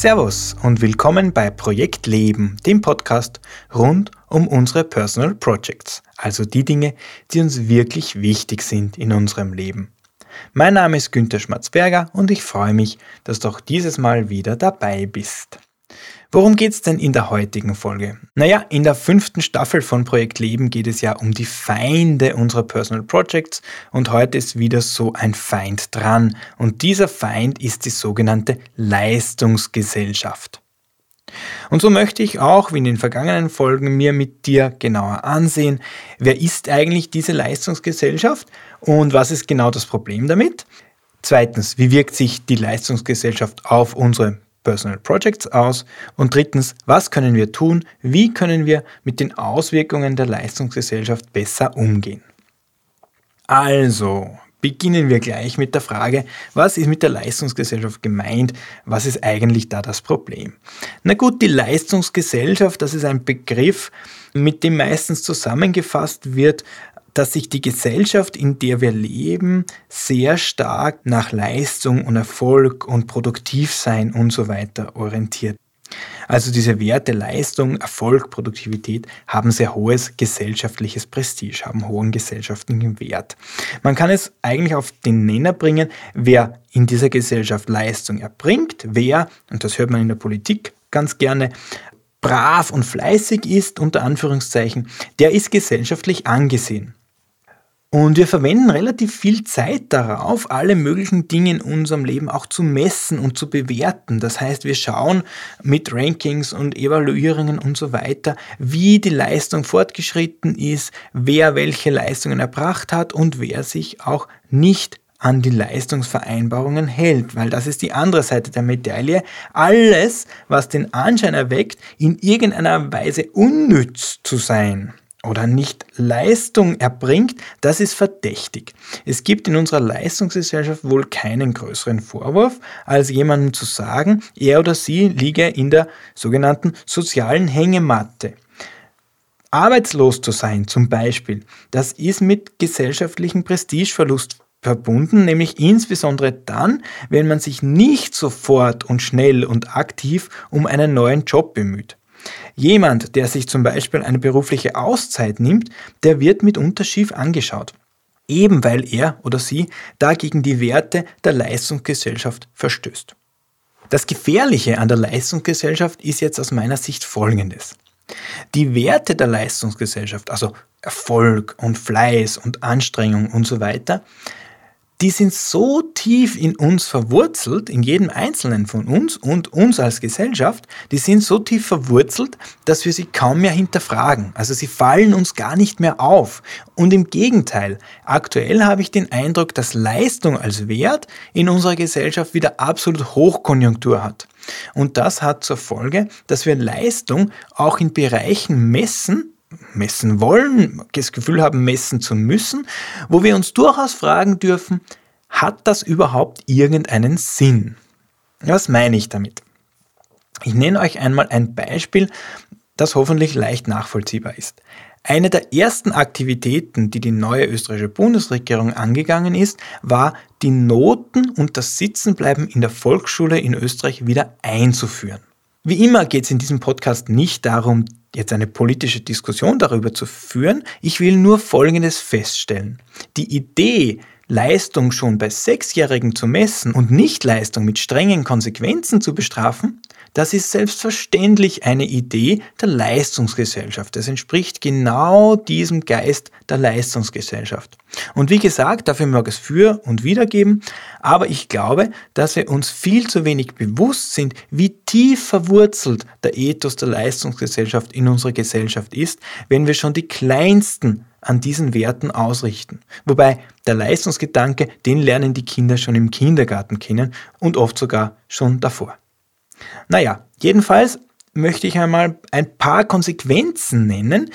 Servus und willkommen bei Projekt Leben, dem Podcast rund um unsere Personal Projects, also die Dinge, die uns wirklich wichtig sind in unserem Leben. Mein Name ist Günter Schmatzberger und ich freue mich, dass du auch dieses Mal wieder dabei bist. Worum geht es denn in der heutigen Folge? Naja, in der fünften Staffel von Projekt Leben geht es ja um die Feinde unserer Personal Projects und heute ist wieder so ein Feind dran und dieser Feind ist die sogenannte Leistungsgesellschaft. Und so möchte ich auch, wie in den vergangenen Folgen, mir mit dir genauer ansehen, wer ist eigentlich diese Leistungsgesellschaft und was ist genau das Problem damit? Zweitens, wie wirkt sich die Leistungsgesellschaft auf unsere Personal Projects aus? Und drittens, was können wir tun? Wie können wir mit den Auswirkungen der Leistungsgesellschaft besser umgehen? Also, beginnen wir gleich mit der Frage, was ist mit der Leistungsgesellschaft gemeint? Was ist eigentlich da das Problem? Na gut, die Leistungsgesellschaft, das ist ein Begriff, mit dem meistens zusammengefasst wird, dass sich die Gesellschaft, in der wir leben, sehr stark nach Leistung und Erfolg und Produktivsein und so weiter orientiert. Also diese Werte Leistung, Erfolg, Produktivität haben sehr hohes gesellschaftliches Prestige, haben hohen gesellschaftlichen Wert. Man kann es eigentlich auf den Nenner bringen, wer in dieser Gesellschaft Leistung erbringt, wer, und das hört man in der Politik ganz gerne, brav und fleißig ist, unter Anführungszeichen, der ist gesellschaftlich angesehen. Und wir verwenden relativ viel Zeit darauf, alle möglichen Dinge in unserem Leben auch zu messen und zu bewerten. Das heißt, wir schauen mit Rankings und Evaluierungen und so weiter, wie die Leistung fortgeschritten ist, wer welche Leistungen erbracht hat und wer sich auch nicht an die Leistungsvereinbarungen hält, weil das ist die andere Seite der Medaille. Alles, was den Anschein erweckt, in irgendeiner Weise unnütz zu sein, oder nicht Leistung erbringt, das ist verdächtig. Es gibt in unserer Leistungsgesellschaft wohl keinen größeren Vorwurf, als jemandem zu sagen, er oder sie liege in der sogenannten sozialen Hängematte. Arbeitslos zu sein zum Beispiel, das ist mit gesellschaftlichem Prestigeverlust verbunden, nämlich insbesondere dann, wenn man sich nicht sofort und schnell und aktiv um einen neuen Job bemüht. Jemand, der sich zum Beispiel eine berufliche Auszeit nimmt, der wird mitunter schief angeschaut. Eben weil er oder sie dagegen die Werte der Leistungsgesellschaft verstößt. Das Gefährliche an der Leistungsgesellschaft ist jetzt aus meiner Sicht folgendes. Die Werte der Leistungsgesellschaft, also Erfolg und Fleiß und Anstrengung und so weiter, die sind so tief in uns verwurzelt, in jedem Einzelnen von uns und uns als Gesellschaft, die sind so tief verwurzelt, dass wir sie kaum mehr hinterfragen. Also sie fallen uns gar nicht mehr auf. Und im Gegenteil, aktuell habe ich den Eindruck, dass Leistung als Wert in unserer Gesellschaft wieder absolut Hochkonjunktur hat. Und das hat zur Folge, dass wir Leistung auch in Bereichen messen, messen wollen, das Gefühl haben, messen zu müssen, wo wir uns durchaus fragen dürfen, hat das überhaupt irgendeinen Sinn? Was meine ich damit? Ich nenne euch einmal ein Beispiel, das hoffentlich leicht nachvollziehbar ist. Eine der ersten Aktivitäten, die die neue österreichische Bundesregierung angegangen ist, war, die Noten und das Sitzenbleiben in der Volksschule in Österreich wieder einzuführen. Wie immer geht es in diesem Podcast nicht darum, jetzt eine politische Diskussion darüber zu führen. Ich will nur Folgendes feststellen. Die Idee, Leistung schon bei Sechsjährigen zu messen und Nichtleistung mit strengen Konsequenzen zu bestrafen, das ist selbstverständlich eine Idee der Leistungsgesellschaft. Es entspricht genau diesem Geist der Leistungsgesellschaft. Und wie gesagt, dafür mag es für und wider geben, aber ich glaube, dass wir uns viel zu wenig bewusst sind, wie tief verwurzelt der Ethos der Leistungsgesellschaft in unserer Gesellschaft ist, wenn wir schon die kleinsten an diesen Werten ausrichten. Wobei der Leistungsgedanke, den lernen die Kinder schon im Kindergarten kennen und oft sogar schon davor. Naja, jedenfalls möchte ich einmal ein paar Konsequenzen nennen,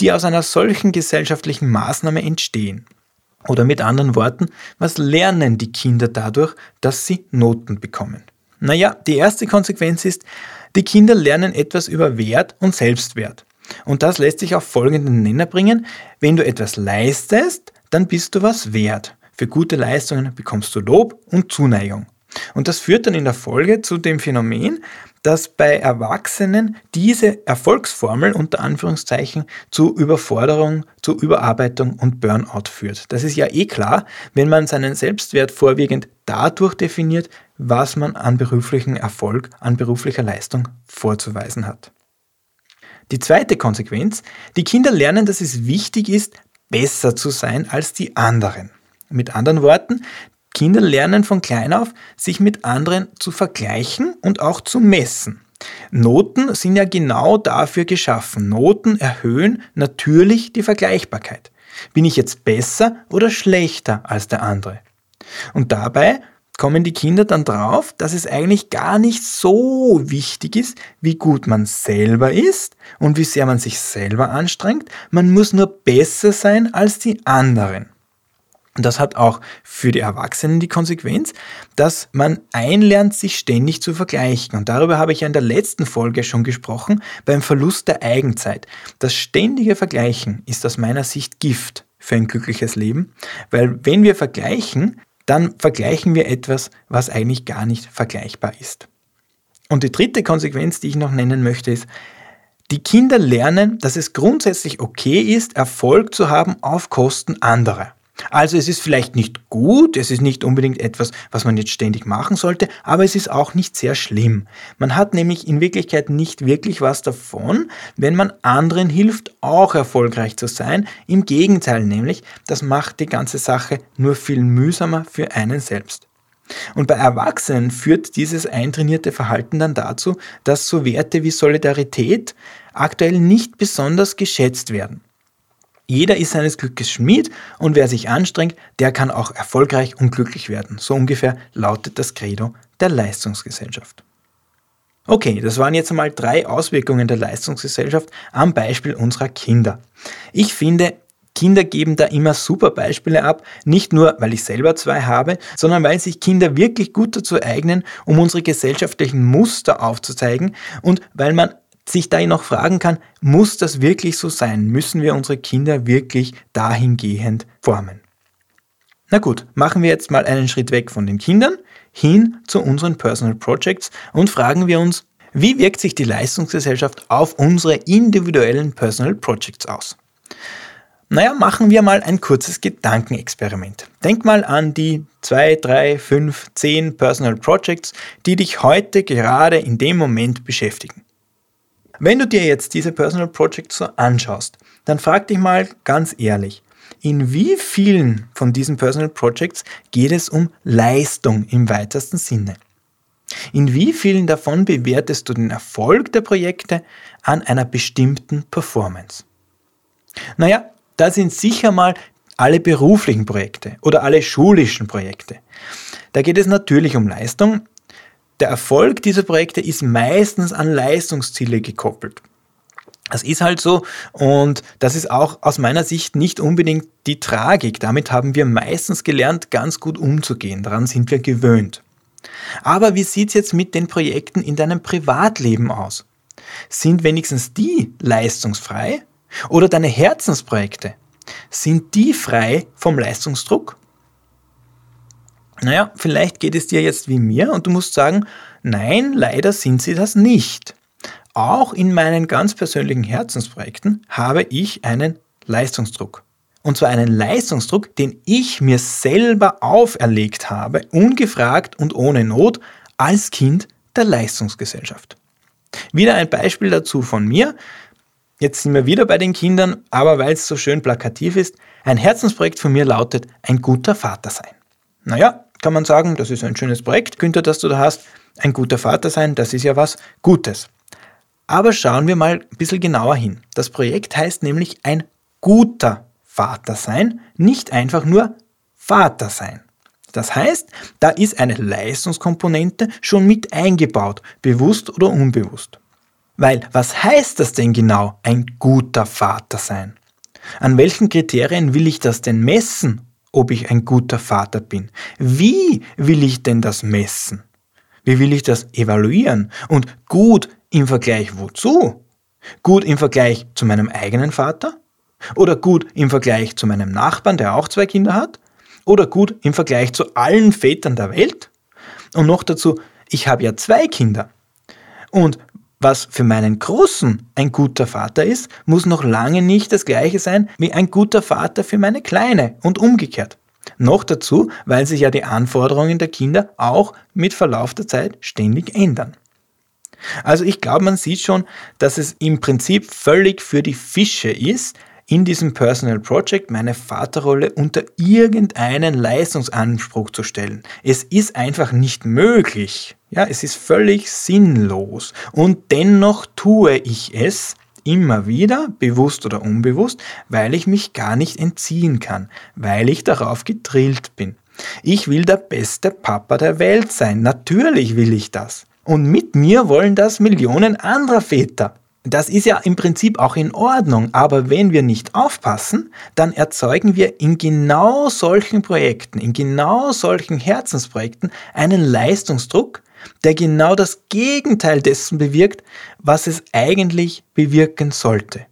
die aus einer solchen gesellschaftlichen Maßnahme entstehen. Oder mit anderen Worten, was lernen die Kinder dadurch, dass sie Noten bekommen? Naja, die erste Konsequenz ist, die Kinder lernen etwas über Wert und Selbstwert. Und das lässt sich auf folgenden Nenner bringen. Wenn du etwas leistest, dann bist du was wert. Für gute Leistungen bekommst du Lob und Zuneigung. Und das führt dann in der Folge zu dem Phänomen, dass bei Erwachsenen diese Erfolgsformel unter Anführungszeichen zu Überforderung, zu Überarbeitung und Burnout führt. Das ist ja eh klar, wenn man seinen Selbstwert vorwiegend dadurch definiert, was man an beruflichen Erfolg, an beruflicher Leistung vorzuweisen hat. Die zweite Konsequenz, die Kinder lernen, dass es wichtig ist, besser zu sein als die anderen. Mit anderen Worten, Kinder lernen von klein auf, sich mit anderen zu vergleichen und auch zu messen. Noten sind ja genau dafür geschaffen. Noten erhöhen natürlich die Vergleichbarkeit. Bin ich jetzt besser oder schlechter als der andere? Und dabei kommen die Kinder dann drauf, dass es eigentlich gar nicht so wichtig ist, wie gut man selber ist und wie sehr man sich selber anstrengt. Man muss nur besser sein als die anderen. Und das hat auch für die Erwachsenen die Konsequenz, dass man einlernt, sich ständig zu vergleichen. Und darüber habe ich ja in der letzten Folge schon gesprochen, beim Verlust der Eigenzeit. Das ständige Vergleichen ist aus meiner Sicht Gift für ein glückliches Leben, weil wenn wir vergleichen, dann vergleichen wir etwas, was eigentlich gar nicht vergleichbar ist. Und die dritte Konsequenz, die ich noch nennen möchte, ist, die Kinder lernen, dass es grundsätzlich okay ist, Erfolg zu haben auf Kosten anderer. Also es ist vielleicht nicht gut, es ist nicht unbedingt etwas, was man jetzt ständig machen sollte, aber es ist auch nicht sehr schlimm. Man hat nämlich in Wirklichkeit nicht wirklich was davon, wenn man anderen hilft, auch erfolgreich zu sein. Im Gegenteil nämlich, das macht die ganze Sache nur viel mühsamer für einen selbst. Und bei Erwachsenen führt dieses eintrainierte Verhalten dann dazu, dass so Werte wie Solidarität aktuell nicht besonders geschätzt werden. Jeder ist seines Glückes Schmied und wer sich anstrengt, der kann auch erfolgreich und glücklich werden. So ungefähr lautet das Credo der Leistungsgesellschaft. Okay, das waren jetzt einmal drei Auswirkungen der Leistungsgesellschaft am Beispiel unserer Kinder. Ich finde, Kinder geben da immer super Beispiele ab, nicht nur weil ich selber zwei habe, sondern weil sich Kinder wirklich gut dazu eignen, um unsere gesellschaftlichen Muster aufzuzeigen und weil man sich da noch fragen kann, muss das wirklich so sein? Müssen wir unsere Kinder wirklich dahingehend formen? Na gut, machen wir jetzt mal einen Schritt weg von den Kindern hin zu unseren Personal Projects und fragen wir uns, wie wirkt sich die Leistungsgesellschaft auf unsere individuellen Personal Projects aus? Naja, machen wir mal ein kurzes Gedankenexperiment. Denk mal an die 2, 3, 5, 10 Personal Projects, die dich heute gerade in dem Moment beschäftigen. Wenn du dir jetzt diese Personal Projects so anschaust, dann frag dich mal ganz ehrlich, in wie vielen von diesen Personal Projects geht es um Leistung im weitesten Sinne? In wie vielen davon bewertest du den Erfolg der Projekte an einer bestimmten Performance? Naja, da sind sicher mal alle beruflichen Projekte oder alle schulischen Projekte. Da geht es natürlich um Leistung, der Erfolg dieser Projekte ist meistens an Leistungsziele gekoppelt. Das ist halt so und das ist auch aus meiner Sicht nicht unbedingt die Tragik. Damit haben wir meistens gelernt, ganz gut umzugehen. Daran sind wir gewöhnt. Aber wie sieht es jetzt mit den Projekten in deinem Privatleben aus? Sind wenigstens die leistungsfrei? Oder deine Herzensprojekte? Sind die frei vom Leistungsdruck? Naja, vielleicht geht es dir jetzt wie mir und du musst sagen, nein, leider sind sie das nicht. Auch in meinen ganz persönlichen Herzensprojekten habe ich einen Leistungsdruck. Und zwar einen Leistungsdruck, den ich mir selber auferlegt habe, ungefragt und ohne Not, als Kind der Leistungsgesellschaft. Wieder ein Beispiel dazu von mir. Jetzt sind wir wieder bei den Kindern, aber weil es so schön plakativ ist, ein Herzensprojekt von mir lautet, ein guter Vater sein. Naja, kann man sagen, das ist ein schönes Projekt, Günther, das du da hast. Ein guter Vater sein, das ist ja was Gutes. Aber schauen wir mal ein bisschen genauer hin. Das Projekt heißt nämlich ein guter Vater sein, nicht einfach nur Vater sein. Das heißt, da ist eine Leistungskomponente schon mit eingebaut, bewusst oder unbewusst. Weil was heißt das denn genau, ein guter Vater sein? An welchen Kriterien will ich das denn messen, ob ich ein guter Vater bin? Wie will ich denn das messen? Wie will ich das evaluieren? Und gut im Vergleich wozu? Gut im Vergleich zu meinem eigenen Vater? Oder gut im Vergleich zu meinem Nachbarn, der auch zwei Kinder hat? Oder gut im Vergleich zu allen Vätern der Welt? Und noch dazu, ich habe ja zwei Kinder. Und was für meinen Großen ein guter Vater ist, muss noch lange nicht das gleiche sein wie ein guter Vater für meine Kleine und umgekehrt. Noch dazu, weil sich ja die Anforderungen der Kinder auch mit Verlauf der Zeit ständig ändern. Also ich glaube, man sieht schon, dass es im Prinzip völlig für die Fische ist, in diesem Personal Project meine Vaterrolle unter irgendeinen Leistungsanspruch zu stellen. Es ist einfach nicht möglich. Ja, es ist völlig sinnlos. Und dennoch tue ich es immer wieder, bewusst oder unbewusst, weil ich mich gar nicht entziehen kann, weil ich darauf gedrillt bin. Ich will der beste Papa der Welt sein. Natürlich will ich das. Und mit mir wollen das Millionen anderer Väter. Das ist ja im Prinzip auch in Ordnung, aber wenn wir nicht aufpassen, dann erzeugen wir in genau solchen Projekten, in genau solchen Herzensprojekten einen Leistungsdruck, der genau das Gegenteil dessen bewirkt, was es eigentlich bewirken sollte,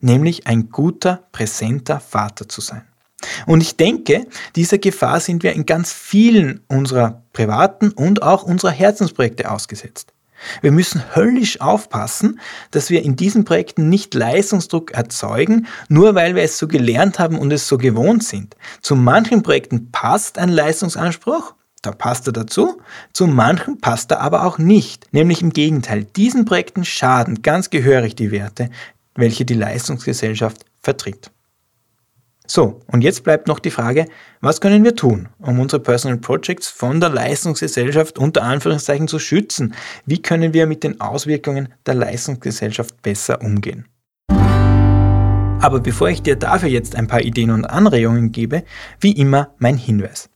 nämlich ein guter, präsenter Vater zu sein. Und ich denke, dieser Gefahr sind wir in ganz vielen unserer privaten und auch unserer Herzensprojekte ausgesetzt. Wir müssen höllisch aufpassen, dass wir in diesen Projekten nicht Leistungsdruck erzeugen, nur weil wir es so gelernt haben und es so gewohnt sind. Zu manchen Projekten passt ein Leistungsanspruch, da passt er dazu, zu manchen passt er aber auch nicht. Nämlich im Gegenteil, diesen Projekten schaden ganz gehörig die Werte, welche die Leistungsgesellschaft vertritt. So, und jetzt bleibt noch die Frage, was können wir tun, um unsere Personal Projects von der Leistungsgesellschaft unter Anführungszeichen zu schützen? Wie können wir mit den Auswirkungen der Leistungsgesellschaft besser umgehen? Aber bevor ich dir dafür jetzt ein paar Ideen und Anregungen gebe, wie immer mein Hinweis.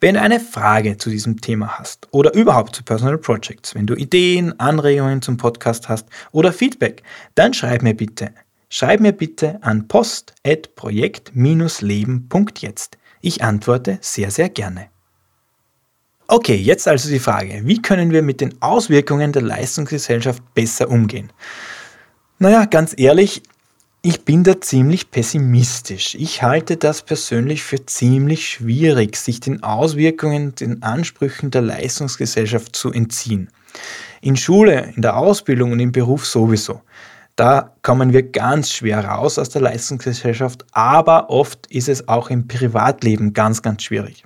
Wenn du eine Frage zu diesem Thema hast oder überhaupt zu Personal Projects, wenn du Ideen, Anregungen zum Podcast hast oder Feedback, dann schreib mir bitte Schreib mir bitte an post.projekt-leben.jetzt. Ich antworte sehr, sehr gerne. Okay, jetzt also die Frage, wie können wir mit den Auswirkungen der Leistungsgesellschaft besser umgehen? Naja, ganz ehrlich, ich bin da ziemlich pessimistisch. Ich halte das persönlich für ziemlich schwierig, sich den Auswirkungen, den Ansprüchen der Leistungsgesellschaft zu entziehen. In Schule, in der Ausbildung und im Beruf sowieso. Da kommen wir ganz schwer raus aus der Leistungsgesellschaft, aber oft ist es auch im Privatleben ganz, ganz schwierig.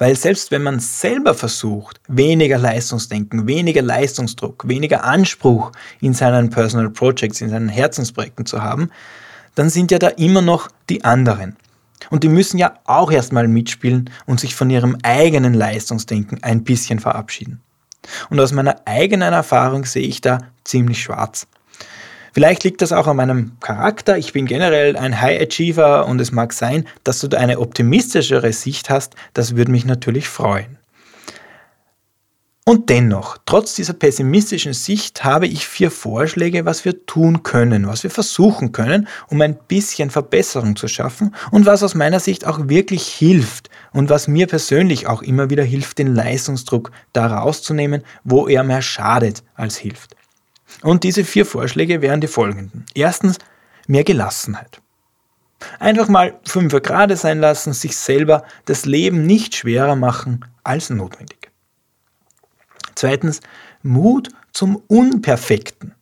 Weil selbst wenn man selber versucht, weniger Leistungsdenken, weniger Leistungsdruck, weniger Anspruch in seinen Personal Projects, in seinen Herzensprojekten zu haben, dann sind ja da immer noch die anderen. Und die müssen ja auch erstmal mitspielen und sich von ihrem eigenen Leistungsdenken ein bisschen verabschieden. Und aus meiner eigenen Erfahrung sehe ich da ziemlich schwarz. Vielleicht liegt das auch an meinem Charakter. Ich bin generell ein High Achiever und es mag sein, dass du da eine optimistischere Sicht hast. Das würde mich natürlich freuen. Und dennoch, trotz dieser pessimistischen Sicht habe ich vier Vorschläge, was wir tun können, was wir versuchen können, um ein bisschen Verbesserung zu schaffen und was aus meiner Sicht auch wirklich hilft und was mir persönlich auch immer wieder hilft, den Leistungsdruck da rauszunehmen, wo er mehr schadet als hilft. Und diese vier Vorschläge wären die folgenden. Erstens, mehr Gelassenheit. Einfach mal fünf Grade sein lassen, sich selber das Leben nicht schwerer machen als notwendig. Zweitens, Mut zum Unperfekten.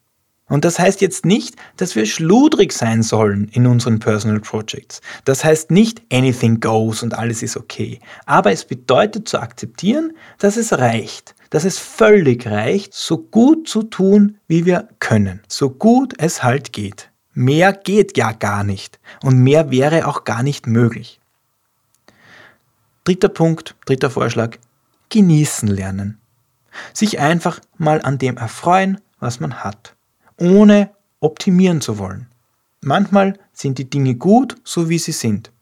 Und das heißt jetzt nicht, dass wir schludrig sein sollen in unseren Personal Projects. Das heißt nicht anything goes und alles ist okay. Aber es bedeutet zu akzeptieren, dass es reicht, dass es völlig reicht, so gut zu tun, wie wir können. So gut es halt geht. Mehr geht ja gar nicht. Und mehr wäre auch gar nicht möglich. Dritter Punkt, dritter Vorschlag. Genießen lernen. Sich einfach mal an dem erfreuen, was man hat ohne optimieren zu wollen. Manchmal sind die Dinge gut, so wie sie sind.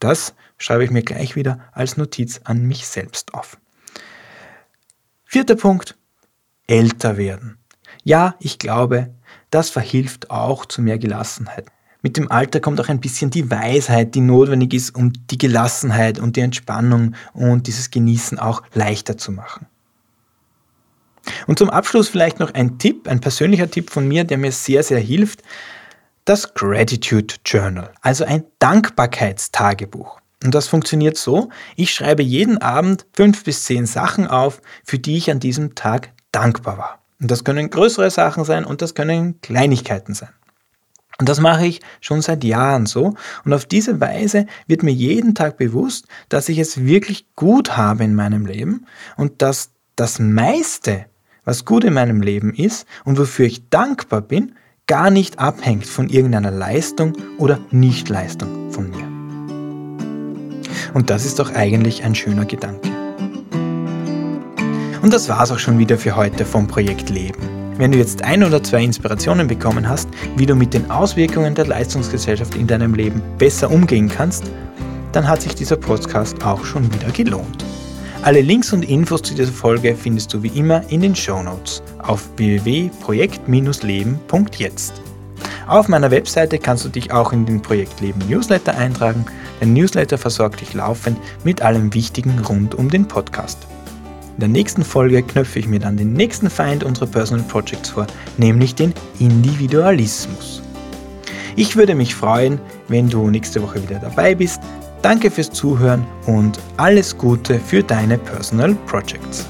Das schreibe ich mir gleich wieder als Notiz an mich selbst auf. Vierter Punkt, älter werden. Ja, ich glaube, das verhilft auch zu mehr Gelassenheit. Mit dem Alter kommt auch ein bisschen die Weisheit, die notwendig ist, um die Gelassenheit und die Entspannung und dieses Genießen auch leichter zu machen. Und zum Abschluss vielleicht noch ein Tipp, ein persönlicher Tipp von mir, der mir sehr, sehr hilft. Das Gratitude Journal, also ein Dankbarkeitstagebuch. Und das funktioniert so, ich schreibe jeden Abend fünf bis zehn Sachen auf, für die ich an diesem Tag dankbar war. Und das können größere Sachen sein und das können Kleinigkeiten sein. Und das mache ich schon seit Jahren so. Und auf diese Weise wird mir jeden Tag bewusst, dass ich es wirklich gut habe in meinem Leben und dass das meiste, was gut in meinem Leben ist und wofür ich dankbar bin, gar nicht abhängt von irgendeiner Leistung oder Nichtleistung von mir. Und das ist doch eigentlich ein schöner Gedanke. Und das war's auch schon wieder für heute vom Projekt Leben. Wenn du jetzt ein oder zwei Inspirationen bekommen hast, wie du mit den Auswirkungen der Leistungsgesellschaft in deinem Leben besser umgehen kannst, dann hat sich dieser Podcast auch schon wieder gelohnt. Alle Links und Infos zu dieser Folge findest du wie immer in den Show Notes auf www.projekt-leben.jetzt. Auf meiner Webseite kannst du dich auch in den Projekt Leben Newsletter eintragen. Der Newsletter versorgt dich laufend mit allem Wichtigen rund um den Podcast. In der nächsten Folge knöpfe ich mir dann den nächsten Feind unserer Personal Projects vor, nämlich den Individualismus. Ich würde mich freuen, wenn du nächste Woche wieder dabei bist. Danke fürs Zuhören und alles Gute für deine Personal Projects.